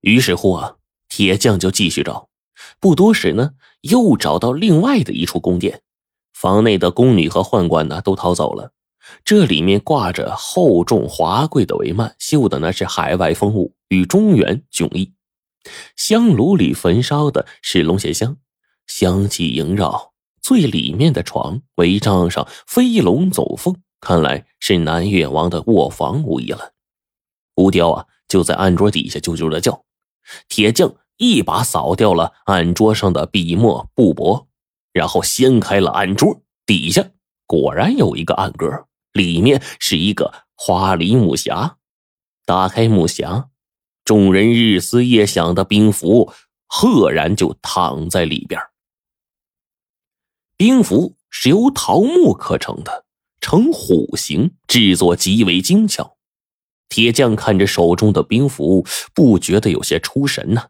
于是乎啊，铁匠就继续找，不多时呢，又找到另外的一处宫殿，房内的宫女和宦官呢都逃走了，这里面挂着厚重华贵的帷幔，绣的呢是海外风物与中原迥异，香炉里焚烧的是龙涎香，香气萦绕。最里面的床帷帐上飞龙走凤，看来是南越王的卧房无疑了。吴雕啊，就在案桌底下啾啾的叫。铁匠一把扫掉了案桌上的笔墨布帛，然后掀开了案桌，底下果然有一个暗格，里面是一个花梨木匣。打开木匣，众人日思夜想的兵符赫然就躺在里边。兵符是由桃木刻成的，呈虎形，制作极为精巧。铁匠看着手中的兵符，不觉得有些出神呢。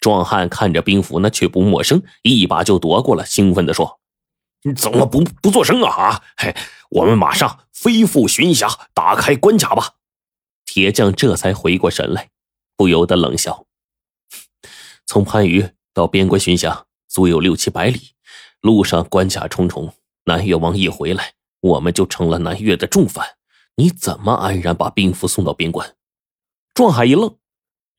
壮汉看着兵符呢，却不陌生，一把就夺过了，兴奋地说：“你怎么不不做声啊？啊，嘿，我们马上飞赴巡峡，打开关卡吧。”铁匠这才回过神来，不由得冷笑：“从番禺到边关巡峡，足有六七百里，路上关卡重重，南越王一回来，我们就成了南越的重犯。”你怎么安然把兵符送到边关？壮汉一愣，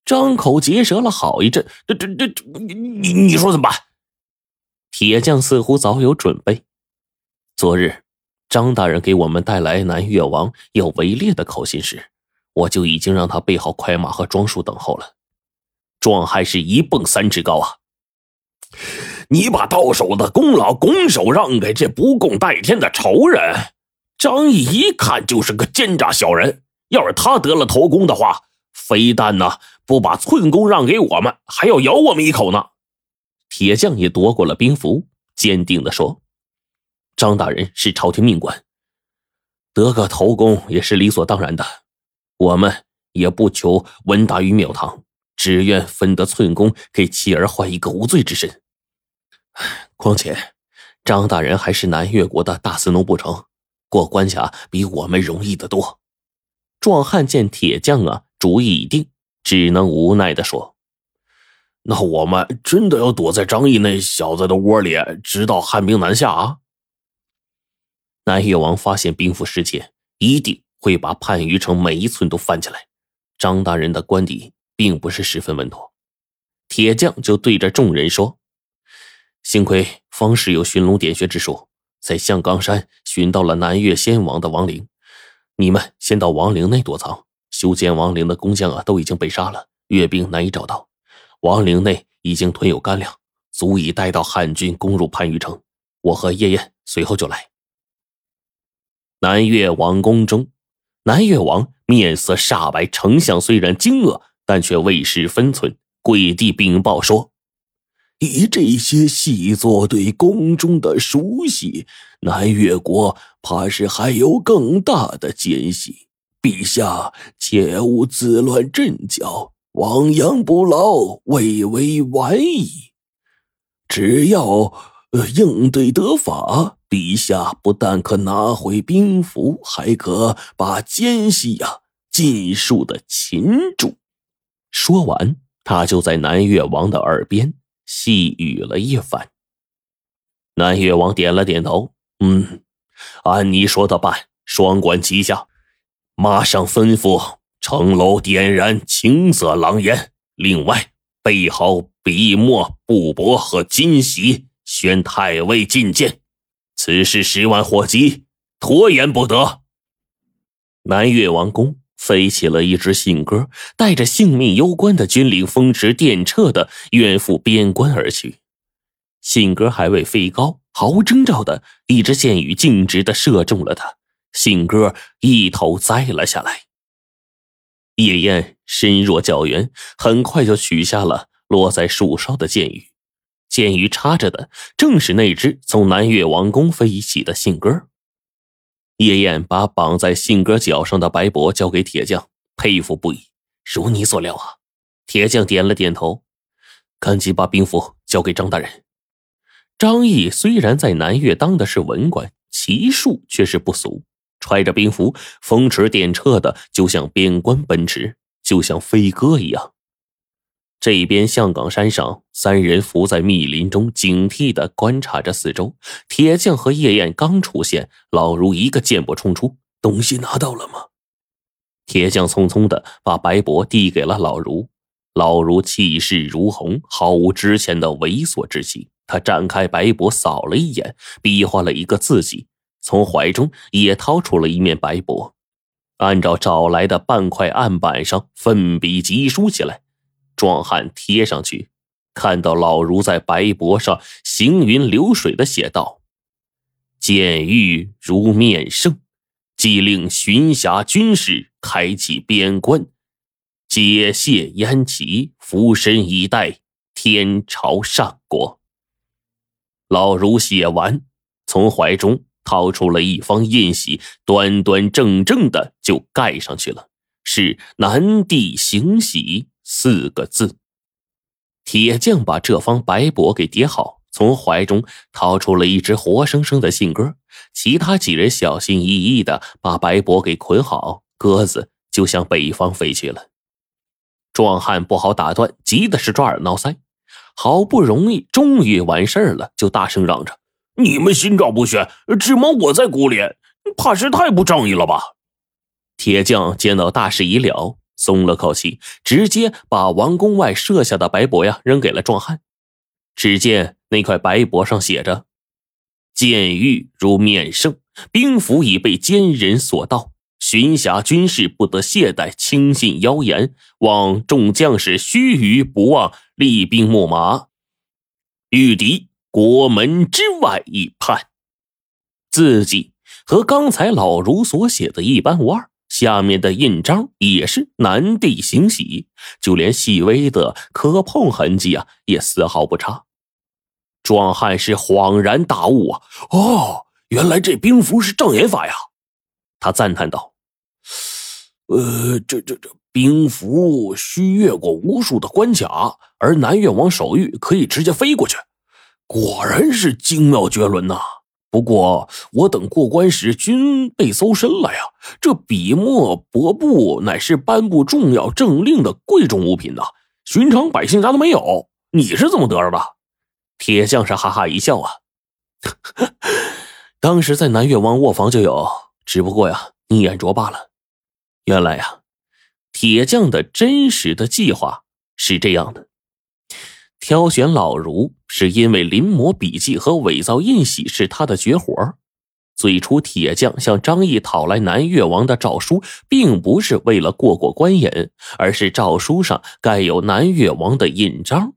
张口结舌了好一阵。这、这、这、你、你、你说怎么办？铁匠似乎早有准备。昨日张大人给我们带来南越王要围猎的口信时，我就已经让他备好快马和装束等候了。壮汉是一蹦三尺高啊！你把到手的功劳拱手让给这不共戴天的仇人？张毅一看就是个奸诈小人，要是他得了头功的话，非但呢不把寸功让给我们，还要咬我们一口呢。铁匠也夺过了兵符，坚定的说：“张大人是朝廷命官，得个头功也是理所当然的。我们也不求闻达于庙堂，只愿分得寸功，给妻儿换一个无罪之身。况且，张大人还是南越国的大司农不成？”过关卡比我们容易得多。壮汉见铁匠啊主意已定，只能无奈的说：“那我们真的要躲在张毅那小子的窝里，直到汉兵南下啊？”南越王发现兵符失窃，一定会把番禺城每一寸都翻起来。张大人的官邸并不是十分稳妥。铁匠就对着众人说：“幸亏方氏有寻龙点穴之术。”在象冈山寻到了南越先王的亡灵，你们先到亡灵内躲藏。修建亡灵的工匠啊，都已经被杀了，阅兵难以找到。亡灵内已经囤有干粮，足以带到汉军攻入番禺城。我和叶燕随后就来。南越王宫中，南越王面色煞白，丞相虽然惊愕，但却未失分寸，跪地禀报说。以这些细作对宫中的熟悉，南越国怕是还有更大的奸细。陛下切勿自乱阵脚，亡羊补牢，未为晚矣。只要应对得法，陛下不但可拿回兵符，还可把奸细呀尽数的擒住。说完，他就在南越王的耳边。细语了一番，南越王点了点头，嗯，按你说的办，双管齐下，马上吩咐城楼点燃青色狼烟，另外备好笔墨布帛和金玺，宣太尉觐见。此事十万火急，拖延不得。南越王宫。飞起了一支信鸽，带着性命攸关的军令，风驰电掣的远赴边关而去。信鸽还未飞高，毫无征兆的一支箭雨径直的射中了他，信鸽一头栽了下来。叶燕身弱较圆，很快就取下了落在树梢的箭雨，箭雨插着的正是那只从南越王宫飞起的信鸽。叶燕把绑在信鸽脚上的白帛交给铁匠，佩服不已。如你所料啊！铁匠点了点头，赶紧把兵符交给张大人。张毅虽然在南越当的是文官，骑术却是不俗，揣着兵符，风驰电掣的就向边关奔驰，就像飞鸽一样。这边象岗山上，三人伏在密林中，警惕地观察着四周。铁匠和叶燕刚出现，老如一个箭步冲出。东西拿到了吗？铁匠匆匆地把白帛递给了老如。老如气势如虹，毫无之前的猥琐之气。他展开白帛，扫了一眼，比划了一个字迹，从怀中也掏出了一面白帛，按照找来的半块案板上奋笔疾书起来。壮汉贴上去，看到老如在白帛上行云流水的写道：“见玉如面圣，即令巡辖军士开启边关，解卸烟旗，俯身以待天朝上国。”老如写完，从怀中掏出了一方印玺，端端正正的就盖上去了，是“南帝行玺”。四个字。铁匠把这方白帛给叠好，从怀中掏出了一只活生生的信鸽。其他几人小心翼翼的把白帛给捆好，鸽子就向北方飞去了。壮汉不好打断，急的是抓耳挠腮。好不容易，终于完事儿了，就大声嚷着：“你们心照不宣，只蒙我在鼓里，怕是太不仗义了吧？”铁匠见到大事已了。松了口气，直接把王宫外设下的白帛呀扔给了壮汉。只见那块白帛上写着：“剑玉如面圣，兵符已被奸人所盗，巡辖军士不得懈怠轻信谣言，望众将士须臾不忘厉兵秣马，御敌国门之外一叛。”字迹和刚才老如所写的一般无二。下面的印章也是南地行玺，就连细微的磕碰痕迹啊，也丝毫不差。壮汉是恍然大悟啊！哦，原来这兵符是障眼法呀！他赞叹道：“呃，这这这兵符需越过无数的关卡，而南越王手谕可以直接飞过去，果然是精妙绝伦呐！”不过，我等过关时均被搜身了呀。这笔墨帛布乃是颁布重要政令的贵重物品呐，寻常百姓家都没有。你是怎么得着的？铁匠是哈哈一笑啊，当时在南越王卧房就有，只不过呀，你眼拙罢了。原来呀，铁匠的真实的计划是这样的。挑选老儒是因为临摹笔记和伪造印玺是他的绝活。最初，铁匠向张毅讨来南越王的诏书，并不是为了过过官瘾，而是诏书上盖有南越王的印章。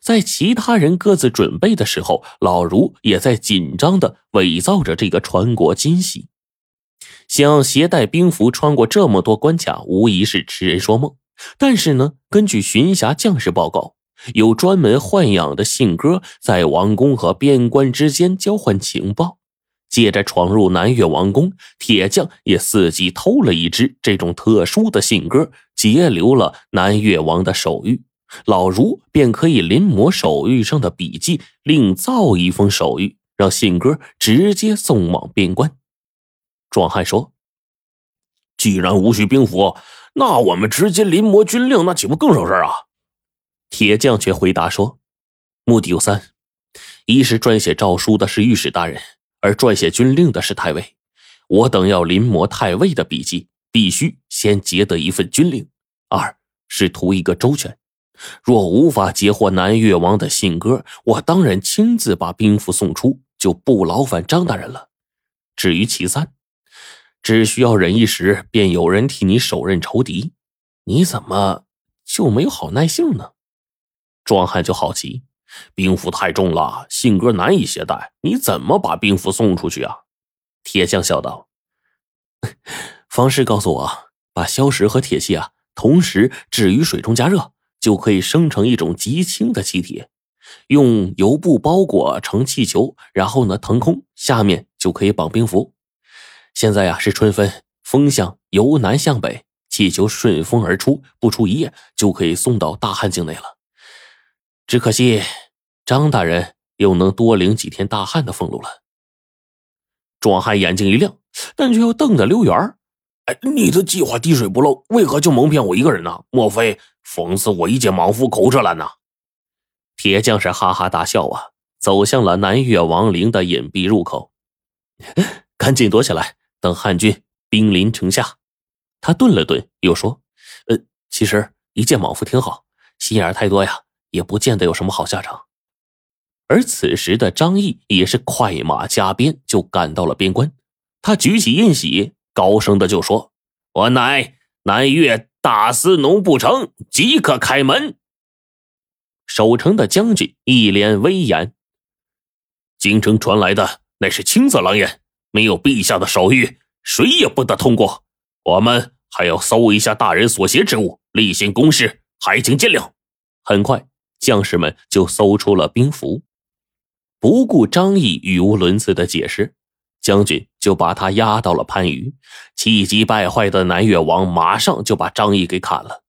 在其他人各自准备的时候，老儒也在紧张的伪造着这个传国金玺。想携带兵符穿过这么多关卡，无疑是痴人说梦。但是呢，根据巡辖将士报告。有专门豢养的信鸽，在王宫和边关之间交换情报。接着闯入南越王宫，铁匠也伺机偷了一只这种特殊的信鸽，截留了南越王的手谕。老儒便可以临摹手谕上的笔记，另造一封手谕，让信鸽直接送往边关。壮汉说：“既然无需兵符，那我们直接临摹军令，那岂不更省事啊？”铁匠却回答说：“目的有三，一是撰写诏书的是御史大人，而撰写军令的是太尉。我等要临摹太尉的笔迹，必须先截得一份军令；二是图一个周全。若无法截获南越王的信鸽，我当然亲自把兵符送出，就不劳烦张大人了。至于其三，只需要忍一时，便有人替你手刃仇敌。你怎么就没有好耐性呢？”壮汉就好奇，兵符太重了，信鸽难以携带，你怎么把兵符送出去啊？铁匠笑道：“ 方士告诉我，把硝石和铁器啊同时置于水中加热，就可以生成一种极轻的气体，用油布包裹成气球，然后呢腾空，下面就可以绑兵符。现在呀是春分，风向由南向北，气球顺风而出，不出一夜就可以送到大汉境内了。”只可惜，张大人又能多领几天大汉的俸禄了。壮汉眼睛一亮，但却又瞪得溜圆哎，你的计划滴水不漏，为何就蒙骗我一个人呢？莫非讽刺我一介莽夫口舌了呢。铁匠是哈哈大笑啊，走向了南越王陵的隐蔽入口，赶紧躲起来，等汉军兵临城下。他顿了顿，又说：“呃，其实一介莽夫挺好，心眼太多呀，也不见得有什么好下场。”而此时的张毅也是快马加鞭就赶到了边关，他举起印玺，高声的就说：“我乃南越大司农不成，即可开门。”守城的将军一脸威严：“京城传来的乃是青色狼烟，没有陛下的手谕，谁也不得通过。我们还要搜一下大人所携之物，例行公事，还请见谅。”很快，将士们就搜出了兵符。不顾张毅语无伦次的解释，将军就把他押到了番禺。气急败坏的南越王马上就把张毅给砍了。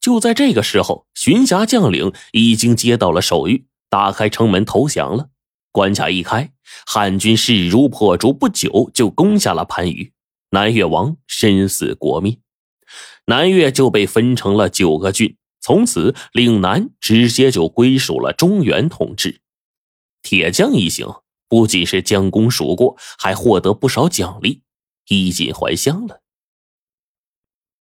就在这个时候，巡辖将领已经接到了手谕，打开城门投降了。关卡一开，汉军势如破竹，不久就攻下了番禺。南越王身死国灭，南越就被分成了九个郡，从此岭南直接就归属了中原统治。铁匠一行不仅是将功赎过，还获得不少奖励，衣锦还乡了。